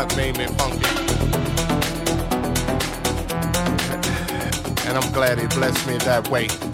God made me funky. And I'm glad he blessed me that way.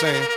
Saying?